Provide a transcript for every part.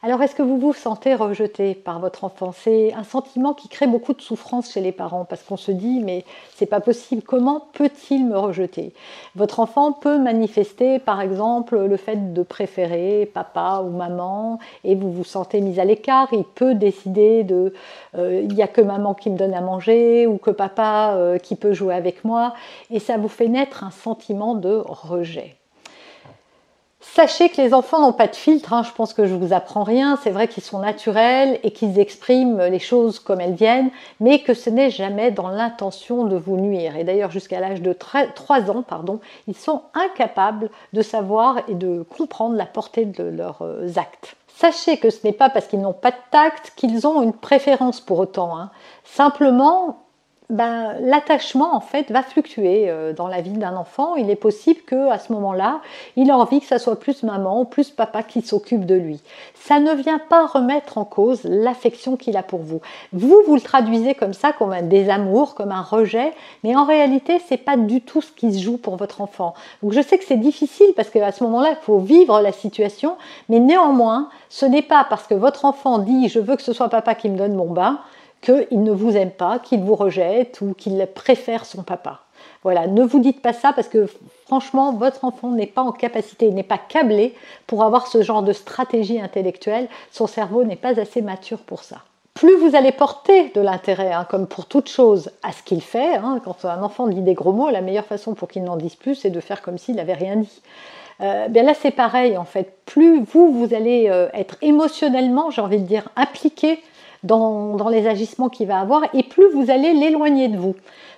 Alors, est-ce que vous vous sentez rejeté par votre enfant? C'est un sentiment qui crée beaucoup de souffrance chez les parents parce qu'on se dit mais c'est pas possible. Comment peut-il me rejeter? Votre enfant peut manifester, par exemple, le fait de préférer papa ou maman et vous vous sentez mis à l'écart. Il peut décider de euh, il n'y a que maman qui me donne à manger ou que papa euh, qui peut jouer avec moi et ça vous fait naître un sentiment de rejet. Sachez que les enfants n'ont pas de filtre, hein. je pense que je vous apprends rien, c'est vrai qu'ils sont naturels et qu'ils expriment les choses comme elles viennent, mais que ce n'est jamais dans l'intention de vous nuire. Et d'ailleurs, jusqu'à l'âge de 3 ans, pardon, ils sont incapables de savoir et de comprendre la portée de leurs euh, actes. Sachez que ce n'est pas parce qu'ils n'ont pas de tact qu'ils ont une préférence pour autant. Hein. Simplement, ben, l'attachement en fait va fluctuer euh, dans la vie d'un enfant. Il est possible que à ce moment-là, il a envie que ça soit plus maman ou plus papa qui s'occupe de lui. Ça ne vient pas remettre en cause l'affection qu'il a pour vous. Vous vous le traduisez comme ça, comme un désamour, comme un rejet, mais en réalité, c'est pas du tout ce qui se joue pour votre enfant. Donc je sais que c'est difficile parce qu'à ce moment-là, il faut vivre la situation, mais néanmoins, ce n'est pas parce que votre enfant dit je veux que ce soit papa qui me donne mon bain qu'il ne vous aime pas, qu'il vous rejette ou qu'il préfère son papa. Voilà, ne vous dites pas ça parce que franchement, votre enfant n'est pas en capacité, n'est pas câblé pour avoir ce genre de stratégie intellectuelle. Son cerveau n'est pas assez mature pour ça. Plus vous allez porter de l'intérêt, hein, comme pour toute chose, à ce qu'il fait, hein, quand un enfant dit des gros mots, la meilleure façon pour qu'il n'en dise plus, c'est de faire comme s'il n'avait rien dit. Euh, bien là, c'est pareil en fait. Plus vous, vous allez euh, être émotionnellement, j'ai envie de dire, impliqué dans, les agissements qu'il va avoir et plus vous allez l'éloigner de vous.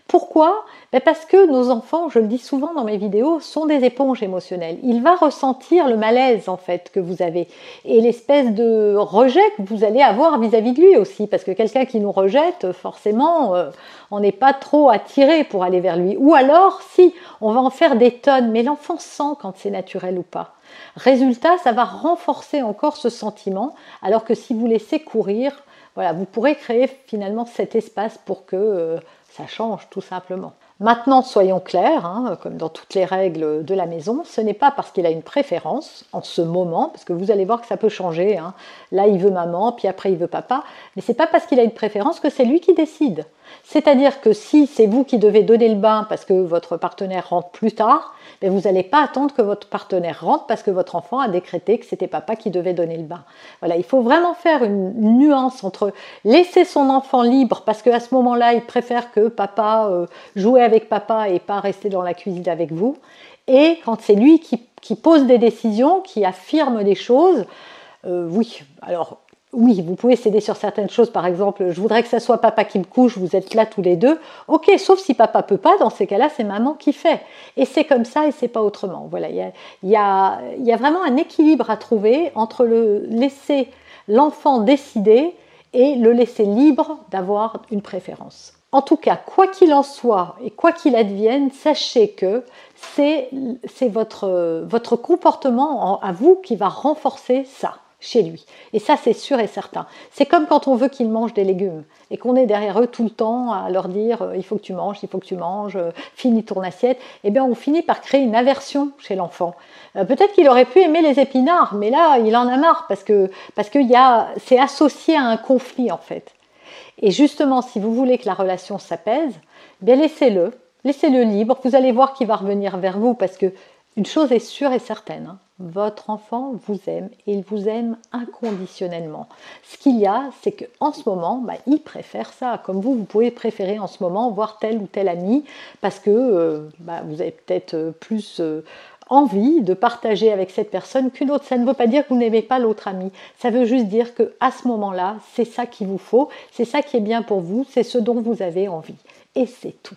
Pourquoi? Ben Parce que nos enfants, je le dis souvent dans mes vidéos, sont des éponges émotionnelles. Il va ressentir le malaise en fait que vous avez et l'espèce de rejet que vous allez avoir vis-à-vis de lui aussi. Parce que quelqu'un qui nous rejette, forcément, euh, on n'est pas trop attiré pour aller vers lui. Ou alors, si, on va en faire des tonnes, mais l'enfant sent quand c'est naturel ou pas. Résultat, ça va renforcer encore ce sentiment, alors que si vous laissez courir, voilà, vous pourrez créer finalement cet espace pour que euh, ça change tout simplement. Maintenant, soyons clairs, hein, comme dans toutes les règles de la maison, ce n'est pas parce qu'il a une préférence en ce moment, parce que vous allez voir que ça peut changer. Hein. Là, il veut maman, puis après il veut papa, mais c'est pas parce qu'il a une préférence que c'est lui qui décide. C'est-à-dire que si c'est vous qui devez donner le bain parce que votre partenaire rentre plus tard, ben vous n'allez pas attendre que votre partenaire rentre parce que votre enfant a décrété que c'était papa qui devait donner le bain. Voilà, il faut vraiment faire une nuance entre laisser son enfant libre parce qu'à ce moment-là, il préfère que papa euh, joue avec papa et pas rester dans la cuisine avec vous. Et quand c'est lui qui, pose des décisions, qui affirme des choses, euh, oui, alors oui, vous pouvez céder sur certaines choses. Par exemple, je voudrais que ce soit papa qui me couche, vous êtes là tous les deux. Ok, sauf si papa peut pas, dans ces cas-là, c'est maman qui fait. Et c'est comme ça et c'est pas autrement. Voilà, il y a, vraiment un équilibre à trouver entre le laisser l'enfant décider et le laisser libre d'avoir une préférence. En tout cas, quoi qu'il en soit et quoi qu'il advienne, sachez que c'est votre comportement à vous qui va renforcer ça chez lui. Et ça, c'est sûr et certain. C'est comme quand on veut qu'ils mangent des légumes et qu'on est derrière eux tout le temps à leur dire euh, il faut que tu manges, il faut que tu manges, euh, finis ton assiette. Eh bien, on finit par créer une aversion chez l'enfant. Euh, peut-être qu'il aurait pu aimer les épinards, mais là, il en a marre parce que parce que c'est associé à un conflit en fait. Et justement, si vous voulez que la relation s'apaise, eh bien laissez-le, laissez-le libre. Vous allez voir qu'il va revenir vers vous parce que une chose est sûre et certaine, hein, votre enfant vous aime et il vous aime inconditionnellement. Ce qu'il y a, c'est qu'en ce moment, bah, il préfère ça. Comme vous, vous pouvez préférer en ce moment voir tel ou tel ami parce que euh, bah, vous avez peut-être euh, plus euh, envie de partager avec cette personne qu'une autre. Ça ne veut pas dire que vous n'aimez pas l'autre ami. Ça veut juste dire que à ce moment-là, c'est ça qu'il vous faut, c'est ça qui est bien pour vous, c'est ce dont vous avez envie. Et c'est tout.